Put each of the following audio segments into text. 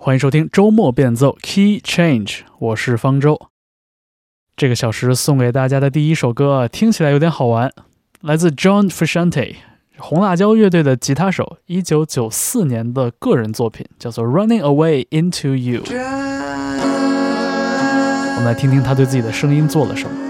欢迎收听周末变奏 Key Change，我是方舟。这个小时送给大家的第一首歌听起来有点好玩，来自 John Frusciante 红辣椒乐队的吉他手，一九九四年的个人作品，叫做《Running Away Into You》。我们来听听他对自己的声音做了什么。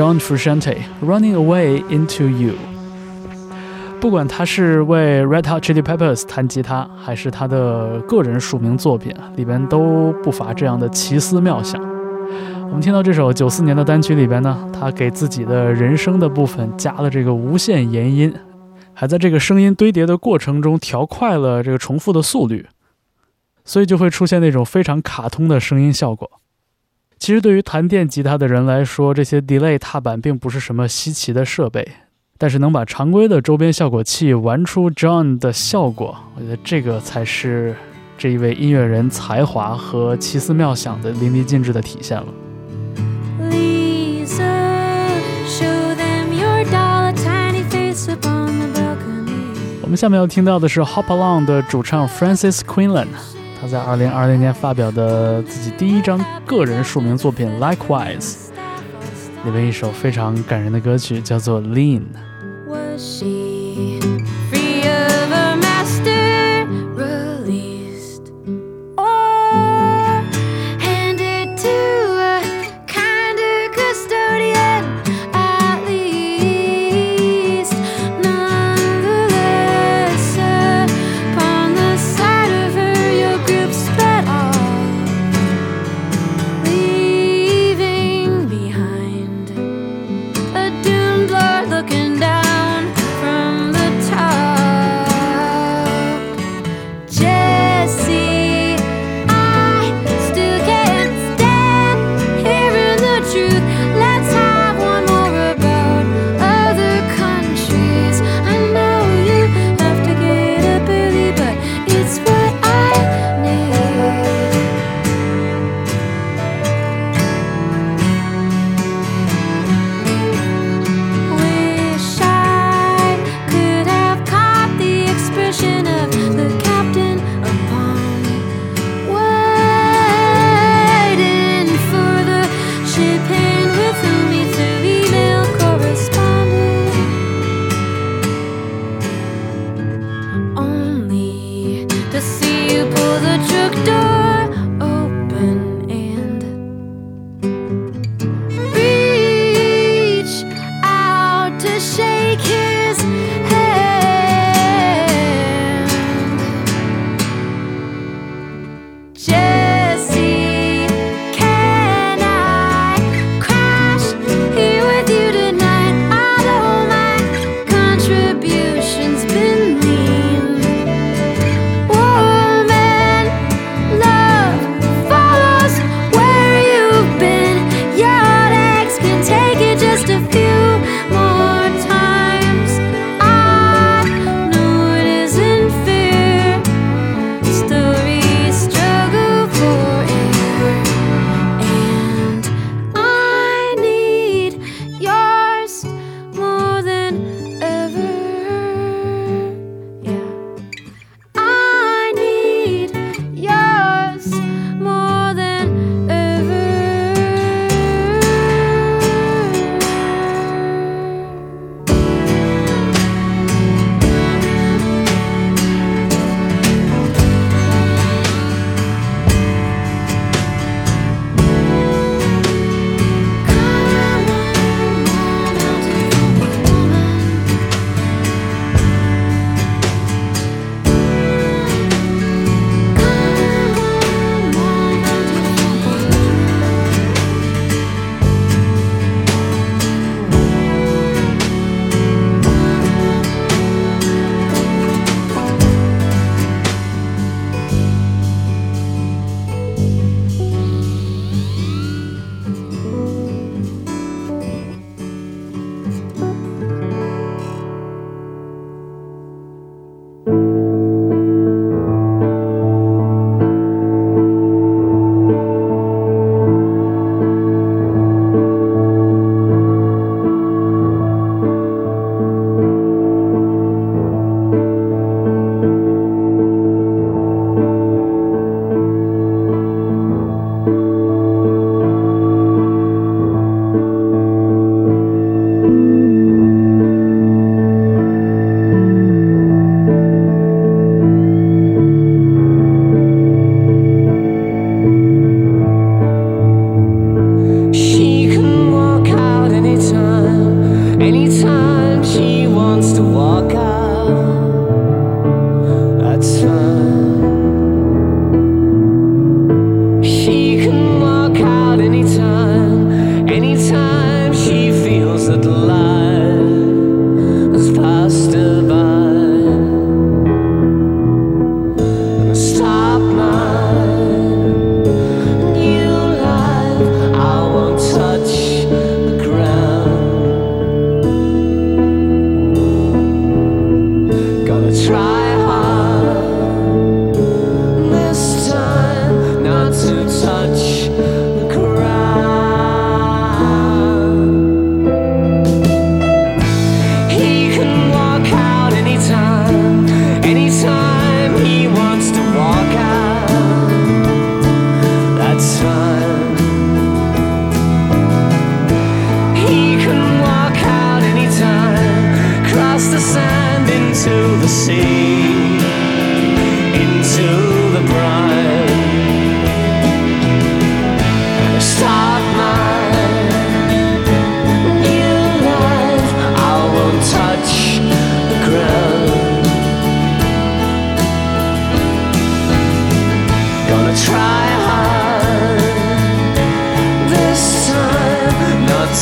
John Frusciante Running Away Into You。不管他是为 Red Hot Chili Peppers 弹吉他，还是他的个人署名作品，里边都不乏这样的奇思妙想。我们听到这首九四年的单曲里边呢，他给自己的人声的部分加了这个无限延音，还在这个声音堆叠的过程中调快了这个重复的速率，所以就会出现那种非常卡通的声音效果。其实对于弹电吉他的人来说，这些 delay 踏板并不是什么稀奇的设备，但是能把常规的周边效果器玩出 John 的效果，我觉得这个才是这一位音乐人才华和奇思妙想的淋漓尽致的体现了。我们下面要听到的是 Hop Along 的主唱 Francis Quinlan。他在二零二零年发表的自己第一张个人署名作品《Likewise》里面一首非常感人的歌曲，叫做《Lean》。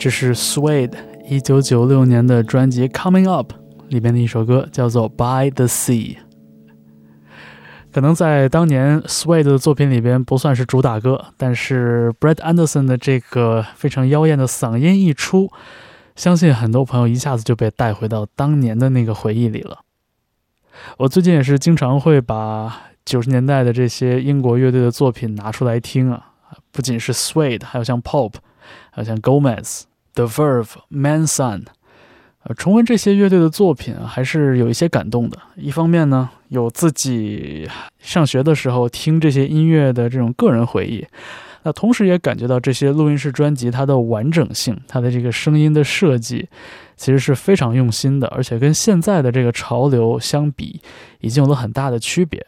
这是 Suede 一九九六年的专辑《Coming Up》里边的一首歌，叫做《By the Sea》。可能在当年 Suede 的作品里边不算是主打歌，但是 Brett Anderson 的这个非常妖艳的嗓音一出，相信很多朋友一下子就被带回到当年的那个回忆里了。我最近也是经常会把九十年代的这些英国乐队的作品拿出来听啊，不仅是 Suede，还有像 Pop，还有像 Gomez。The Verve、Manson，呃，重温这些乐队的作品还是有一些感动的。一方面呢，有自己上学的时候听这些音乐的这种个人回忆，那同时也感觉到这些录音室专辑它的完整性，它的这个声音的设计其实是非常用心的，而且跟现在的这个潮流相比，已经有了很大的区别。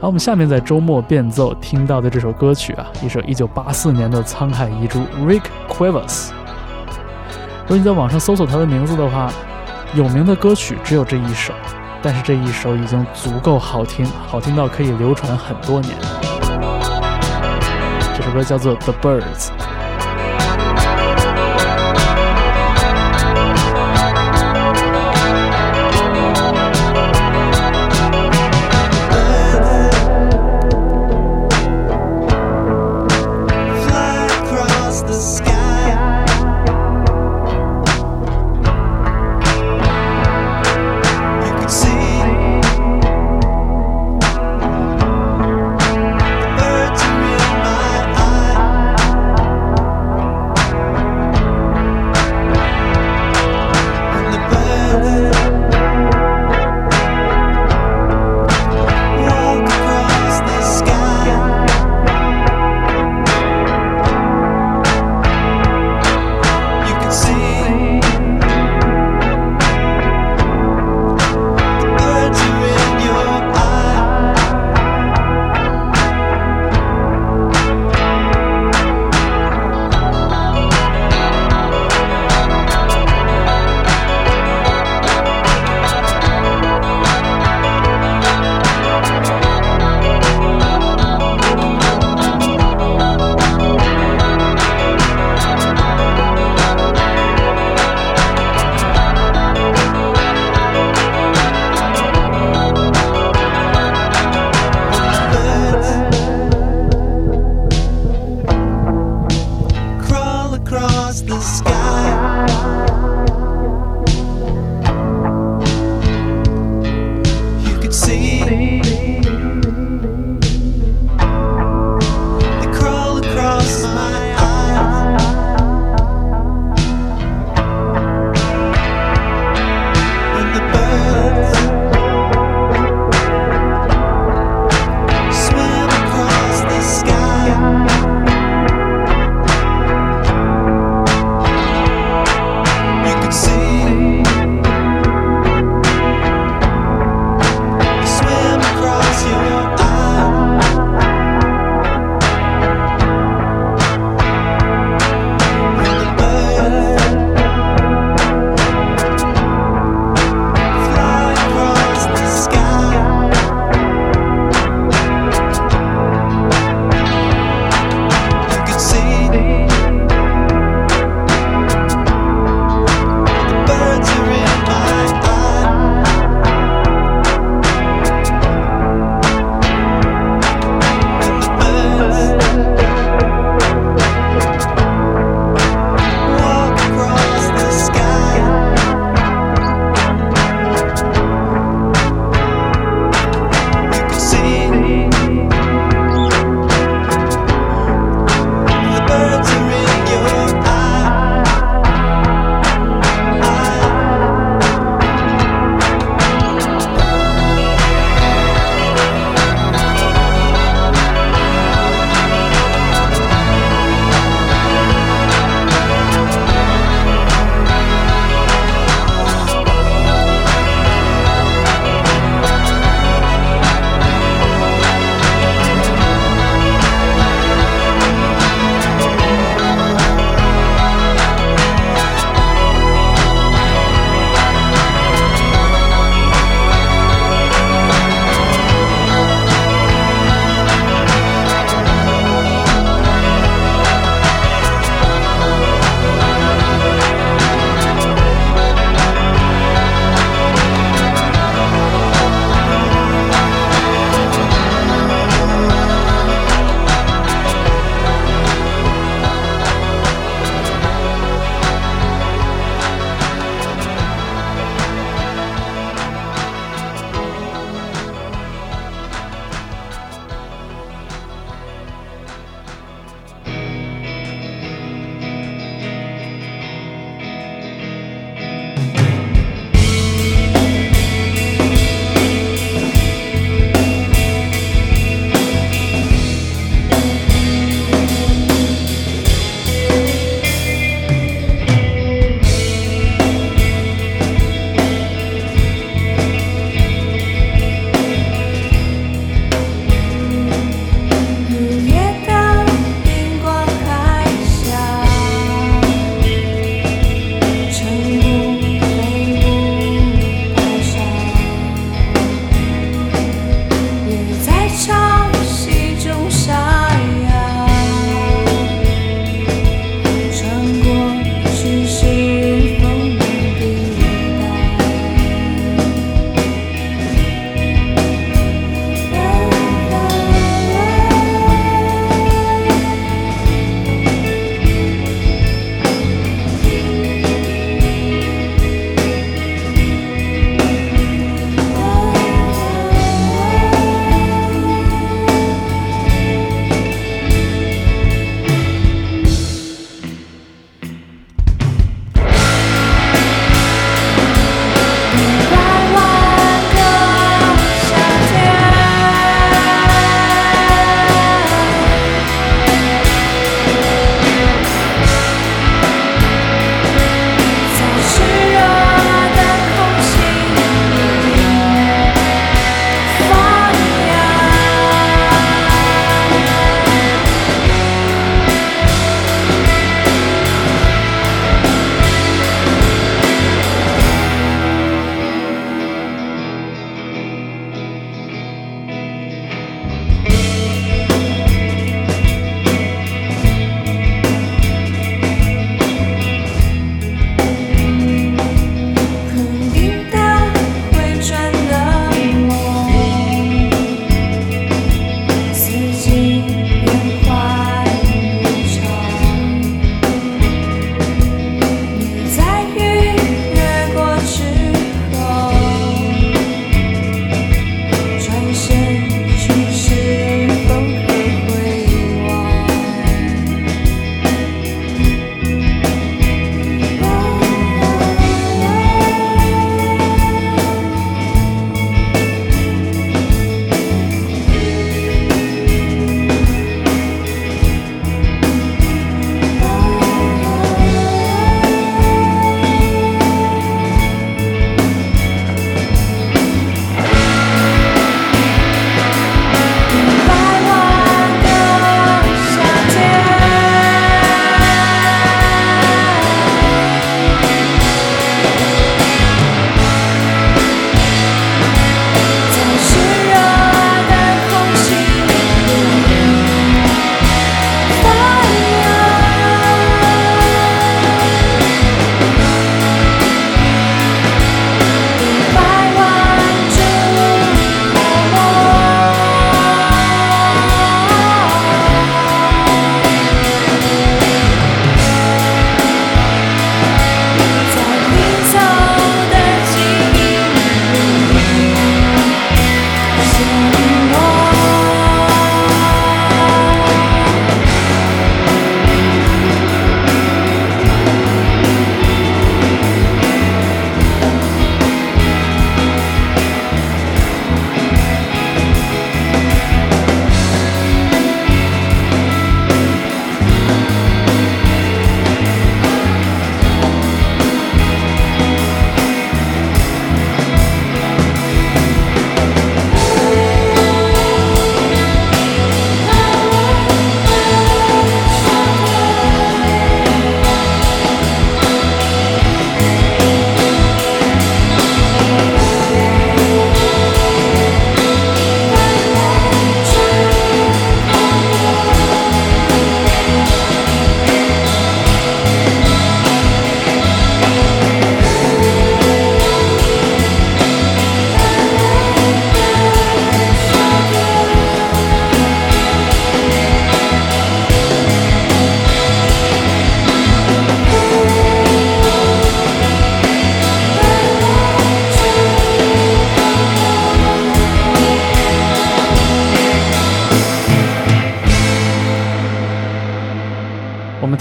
好，我们下面在周末变奏听到的这首歌曲啊，一首1984年的沧海遗珠 Rick Quivers。如果你在网上搜索他的名字的话，有名的歌曲只有这一首，但是这一首已经足够好听，好听到可以流传很多年。这首歌叫做《The Birds》。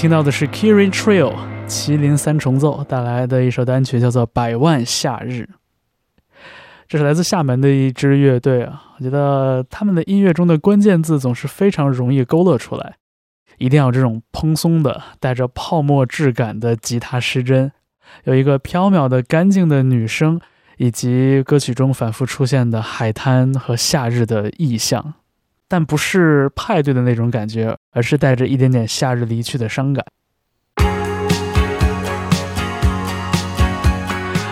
听到的是 Kiri Trio 麒麟三重奏带来的一首单曲，叫做《百万夏日》。这是来自厦门的一支乐队啊，我觉得他们的音乐中的关键字总是非常容易勾勒出来，一定要这种蓬松的、带着泡沫质感的吉他失真，有一个飘渺的、干净的女声，以及歌曲中反复出现的海滩和夏日的意象。但不是派对的那种感觉，而是带着一点点夏日离去的伤感。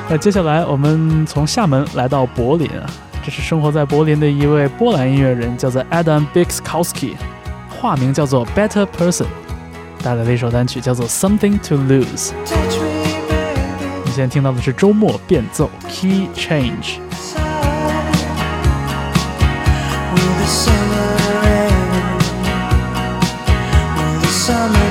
那接下来我们从厦门来到柏林啊，这是生活在柏林的一位波兰音乐人，叫做 Adam Bixkowski，化名叫做 Better Person，带来的一首单曲叫做 Something to Lose。你现在听到的是周末变奏 Key Change。summer.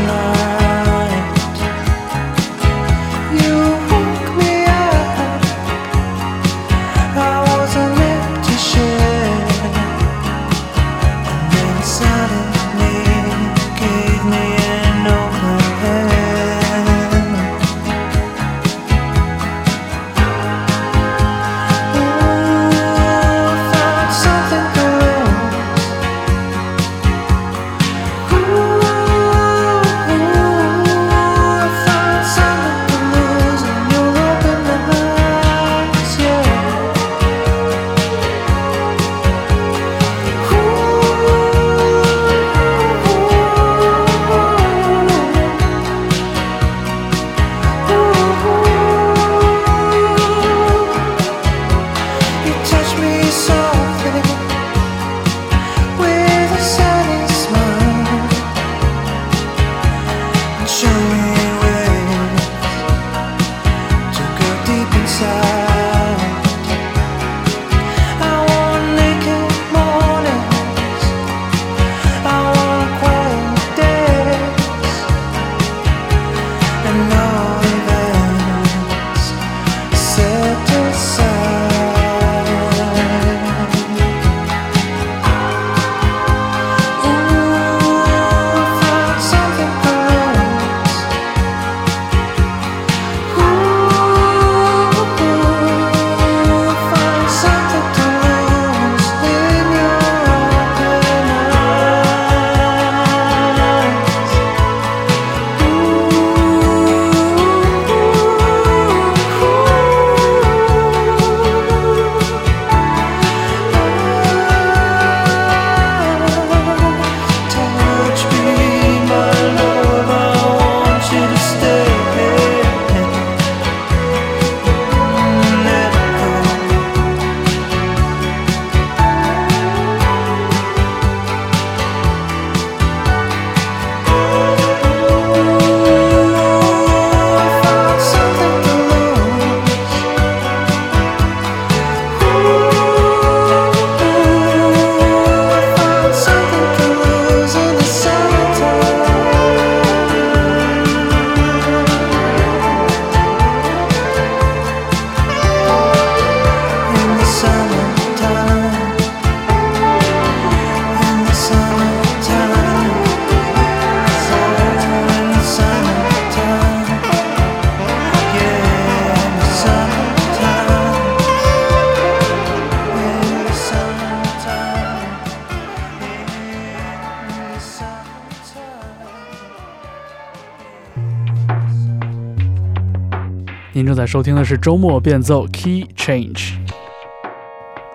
收听的是周末变奏 Key Change。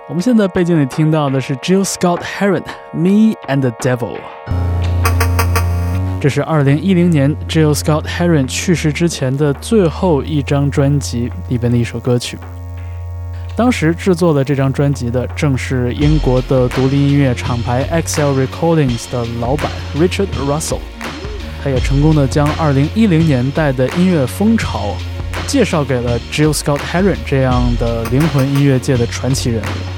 我们现在背景里听到的是 Jill Scott Heron Me and the Devil。这是2010年 Jill Scott Heron 去世之前的最后一张专辑里边的一首歌曲。当时制作了这张专辑的正是英国的独立音乐厂牌 XL Recordings 的老板 Richard Russell。他也成功的将2010年代的音乐风潮。介绍给了 Jill Scott Heron 这样的灵魂音乐界的传奇人物。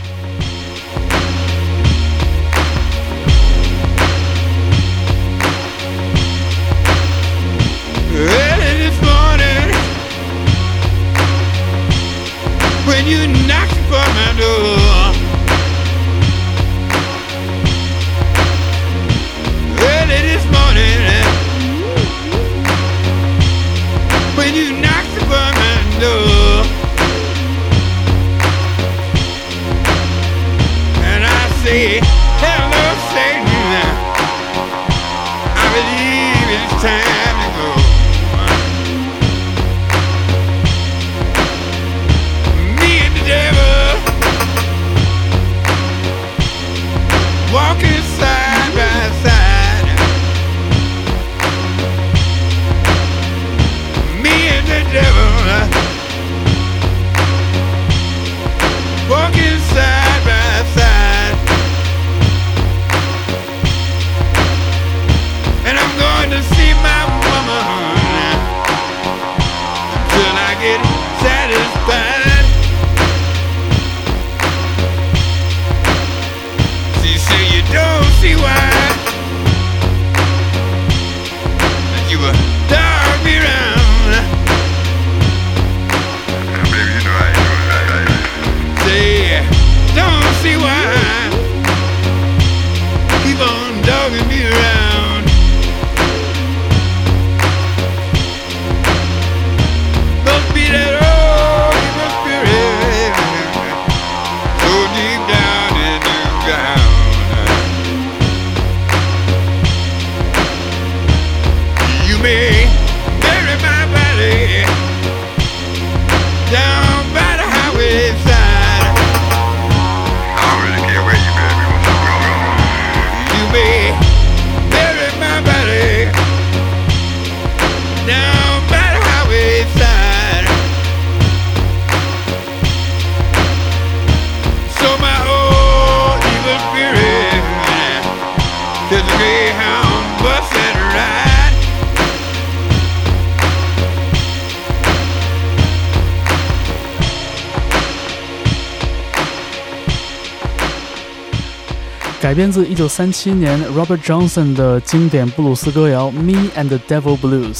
改编自1937年 Robert Johnson 的经典布鲁斯歌谣《Me and the Devil Blues》，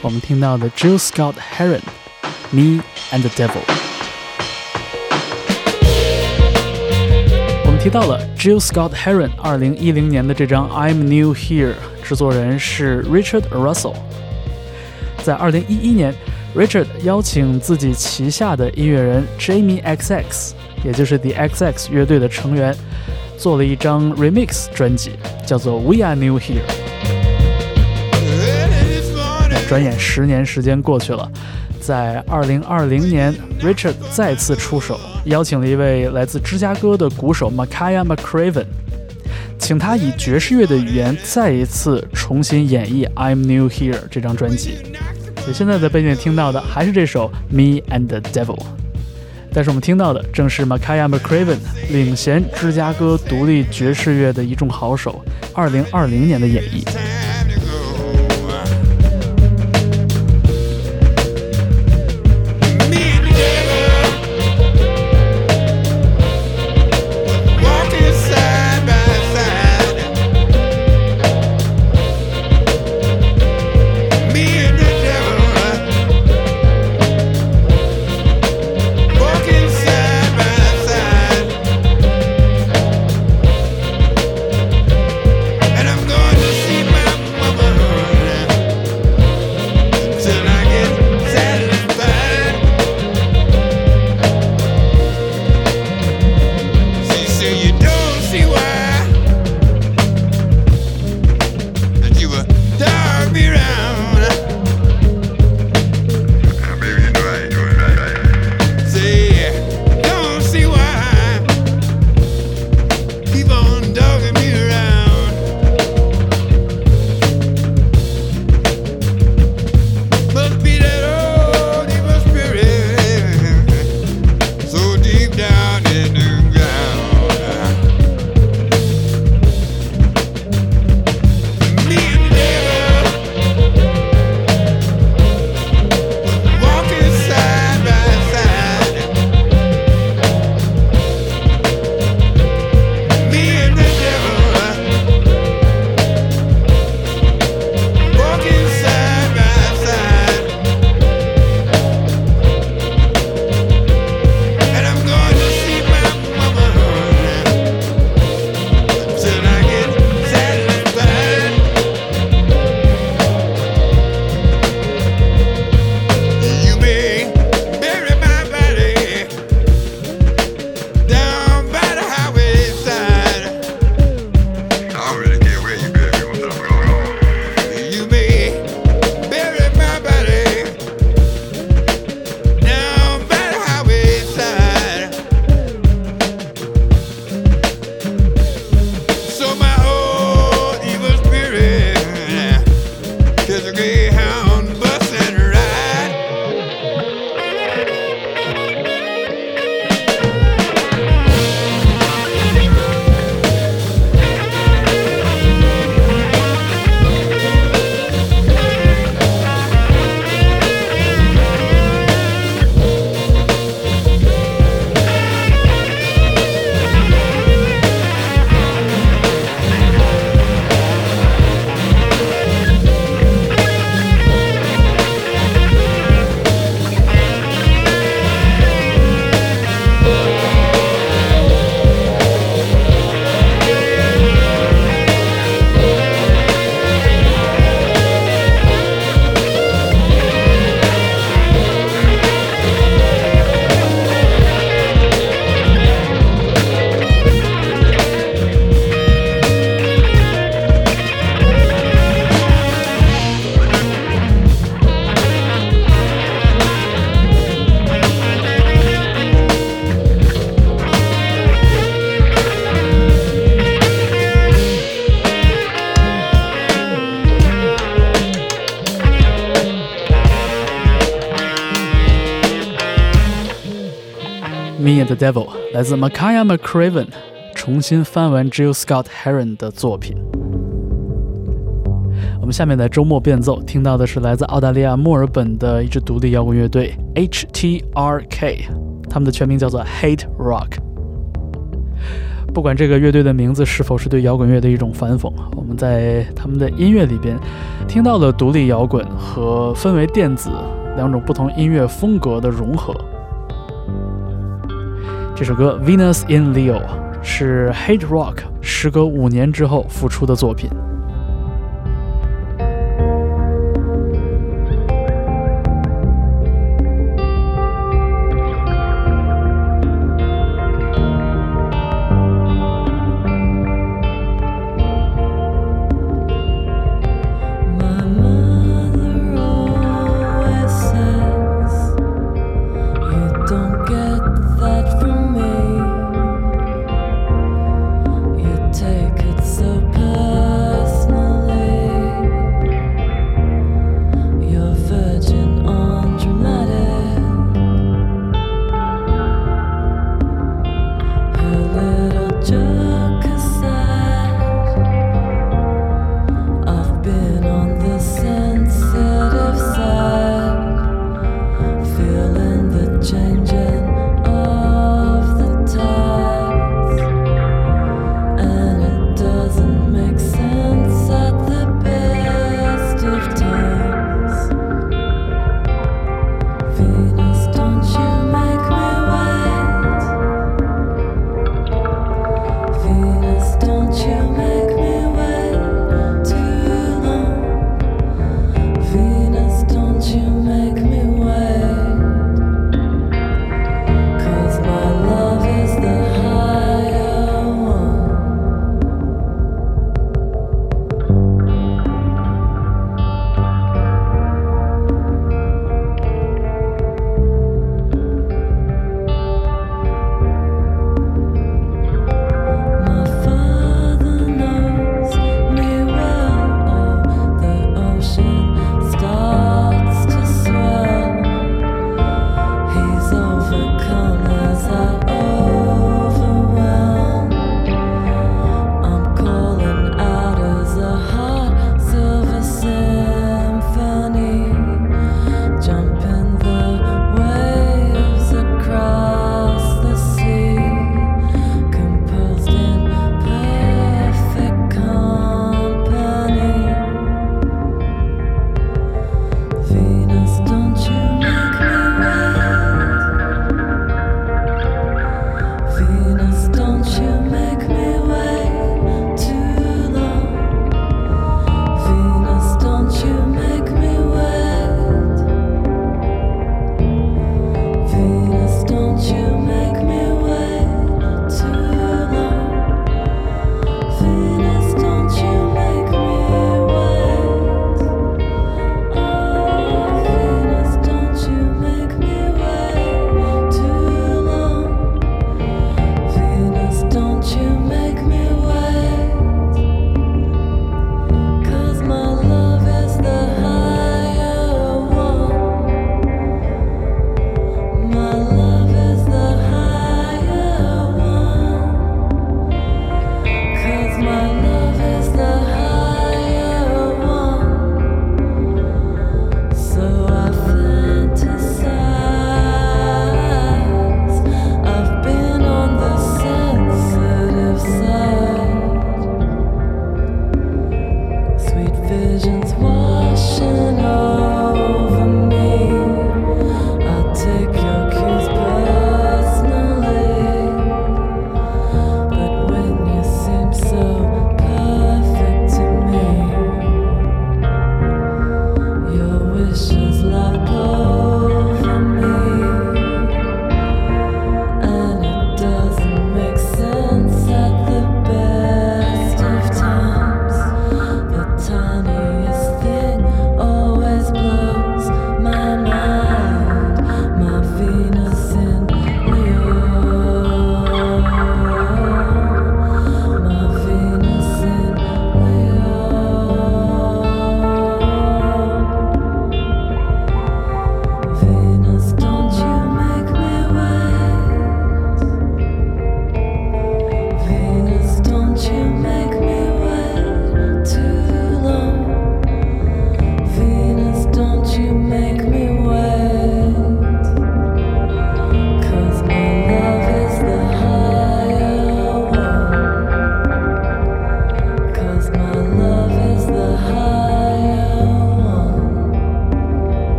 我们听到的 Jill Scott Heron，《Me and the Devil》。我们提到了 Jill Scott Heron 2010年的这张《I'm New Here》，制作人是 Richard Russell。在2011年，Richard 邀请自己旗下的音乐人 Jamie XX，也就是 The XX 乐队的成员。做了一张 remix 专辑，叫做《We Are New Here》。转眼十年时间过去了，在二零二零年，Richard 再次出手，邀请了一位来自芝加哥的鼓手 Makaya McCraven，请他以爵士乐的语言再一次重新演绎《I'm New Here》这张专辑。所以现在在背景听到的还是这首《Me and the Devil》。但是我们听到的正是 Makaya McCraven 领衔芝加哥独立爵士乐的一众好手，二零二零年的演绎。来自 Makaya McCraven 重新翻完 Jill Scott Heron 的作品。我们下面在周末变奏听到的是来自澳大利亚墨尔本的一支独立摇滚乐队 HTRK，他们的全名叫做 Hate Rock。不管这个乐队的名字是否是对摇滚乐的一种反讽，我们在他们的音乐里边听到了独立摇滚和氛围电子两种不同音乐风格的融合。这首歌《Venus in Leo》是 Hate Rock 时隔五年之后复出的作品。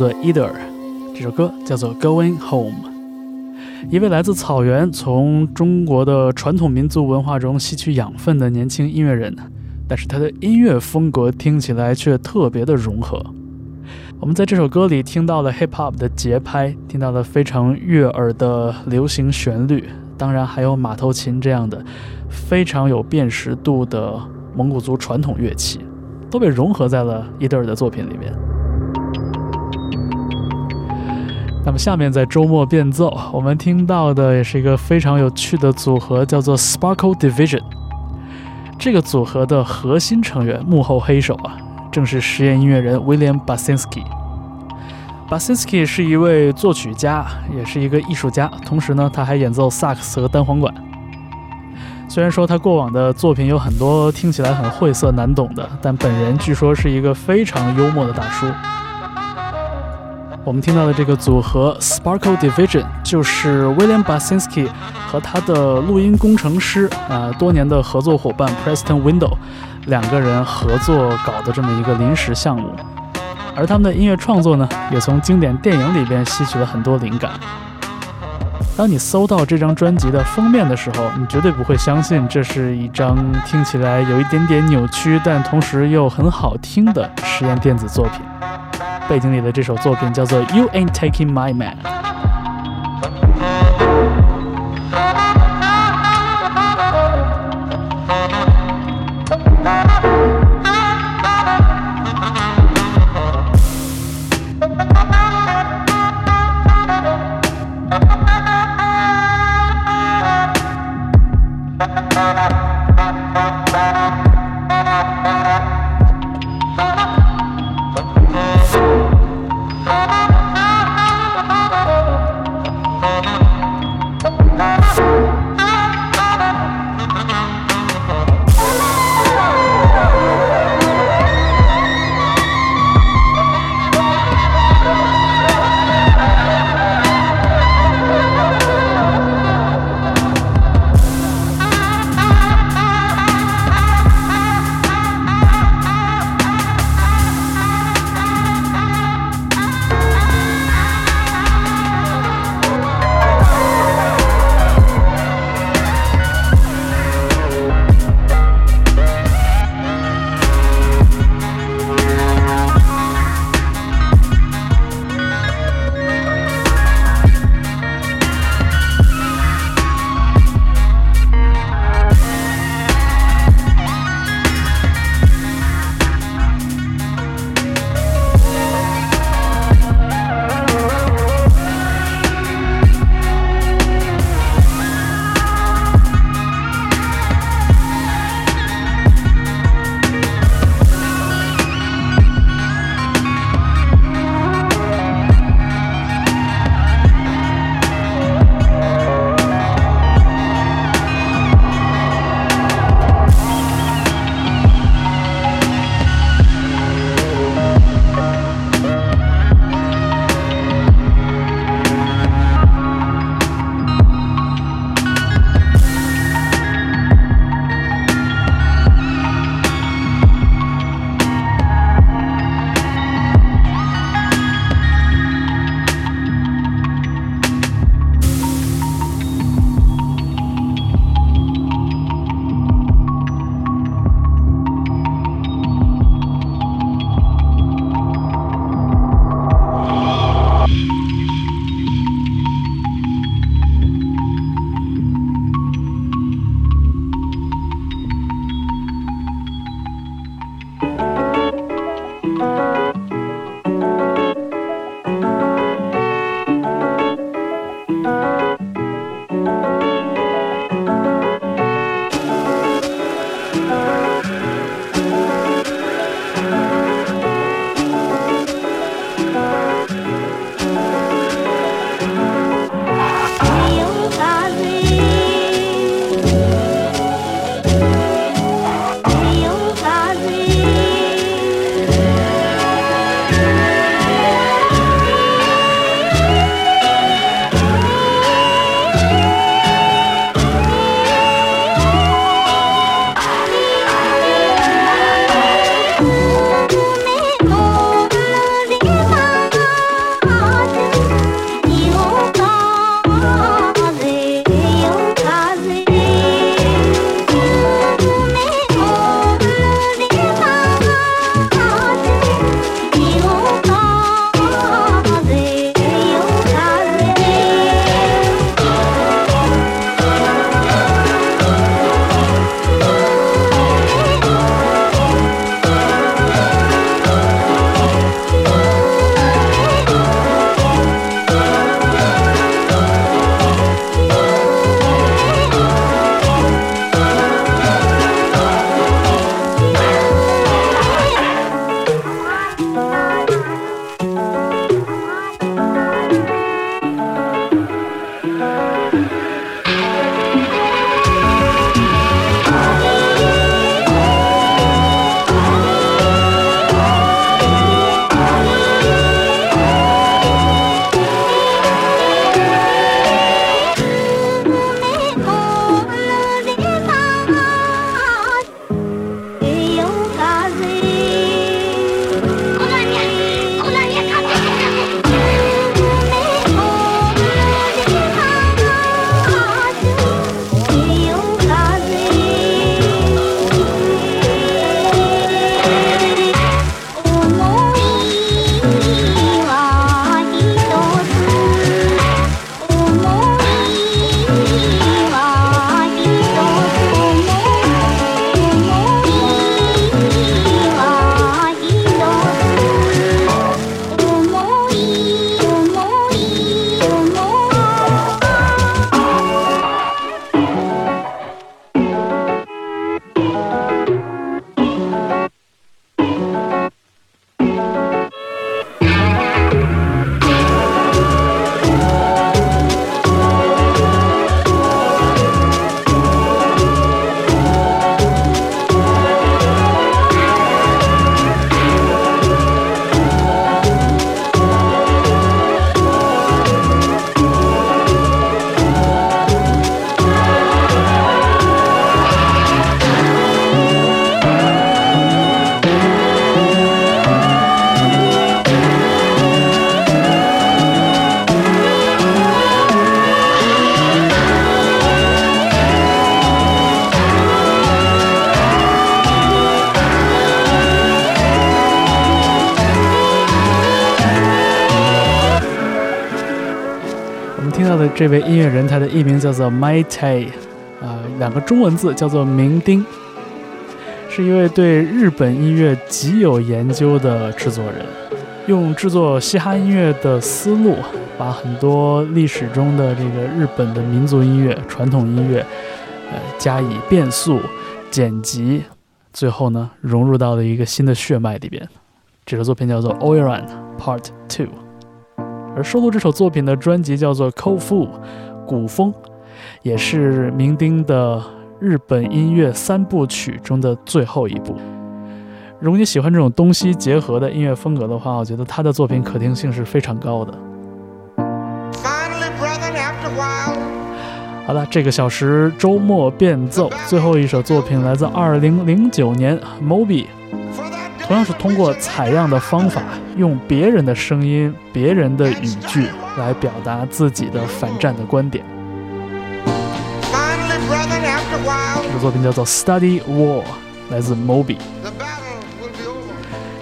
做 Eder，这首歌叫做 Going Home。一位来自草原，从中国的传统民族文化中吸取养分的年轻音乐人，但是他的音乐风格听起来却特别的融合。我们在这首歌里听到了 hip hop 的节拍，听到了非常悦耳的流行旋律，当然还有马头琴这样的非常有辨识度的蒙古族传统乐器，都被融合在了伊德尔的作品里面。那么下面在周末变奏，我们听到的也是一个非常有趣的组合，叫做 Sparkle Division。这个组合的核心成员，幕后黑手啊。正是实验音乐人 William Basinski。Basinski 是一位作曲家，也是一个艺术家，同时呢，他还演奏萨克斯和单簧管。虽然说他过往的作品有很多听起来很晦涩难懂的，但本人据说是一个非常幽默的大叔。我们听到的这个组合 Sparkle Division 就是 William Basinski 和他的录音工程师啊多年的合作伙伴 Preston Window。两个人合作搞的这么一个临时项目，而他们的音乐创作呢，也从经典电影里边吸取了很多灵感。当你搜到这张专辑的封面的时候，你绝对不会相信这是一张听起来有一点点扭曲，但同时又很好听的实验电子作品。背景里的这首作品叫做《You Ain't Taking My Man》。 这位音乐人，他的艺名叫做 Mai Tai，啊，两个中文字叫做明丁，是一位对日本音乐极有研究的制作人，用制作嘻哈音乐的思路，把很多历史中的这个日本的民族音乐、传统音乐，呃，加以变速、剪辑，最后呢，融入到了一个新的血脉里边。这首作品叫做《Oiran Part Two》。而收录这首作品的专辑叫做《Cold Fu》，古风，也是明丁的日本音乐三部曲中的最后一部。如果你喜欢这种东西结合的音乐风格的话，我觉得他的作品可听性是非常高的。好了，这个小时周末变奏，最后一首作品来自2009年 Moby。同样是通过采样的方法，用别人的声音、别人的语句来表达自己的反战的观点。这个作品叫做《Study War》，来自 Moby。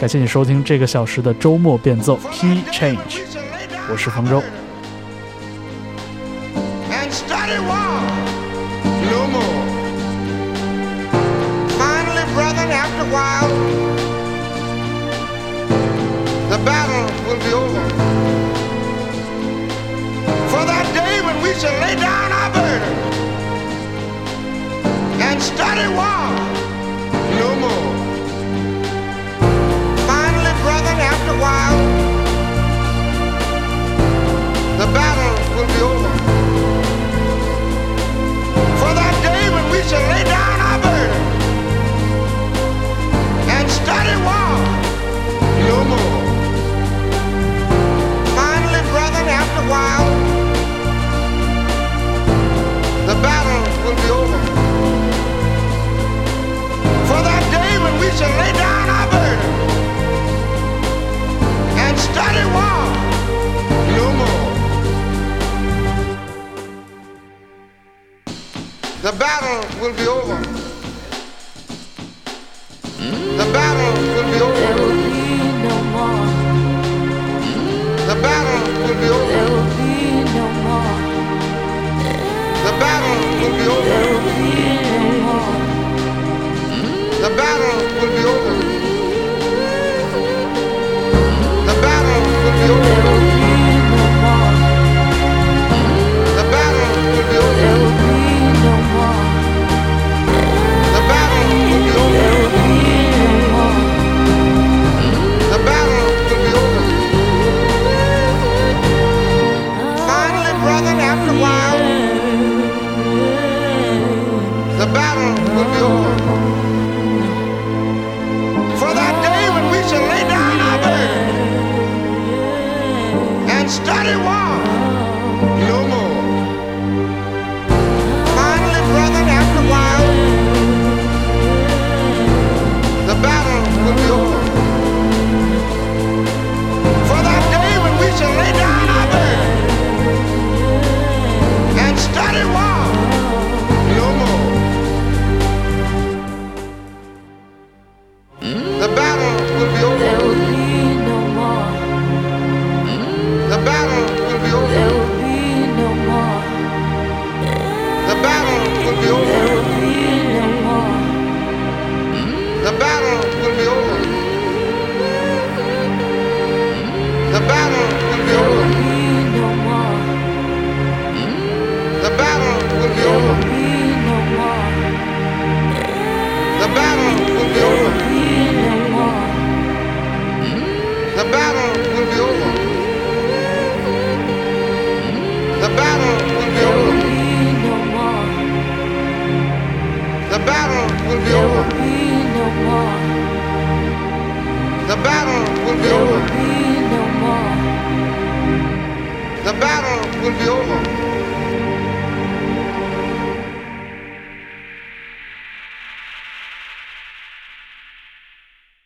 感谢你收听这个小时的周末变奏 Key Change，我是方舟。the battle will be over. For that day when we shall lay down our burden and study war no more. Finally, brethren, after a while, the battle will be over. For that day when we shall lay down our burden and study war over. For that day when we shall lay down our burden and study war no more. The battle will be over. The battle will be over. Will be over. The battle will be over. The battle will be over.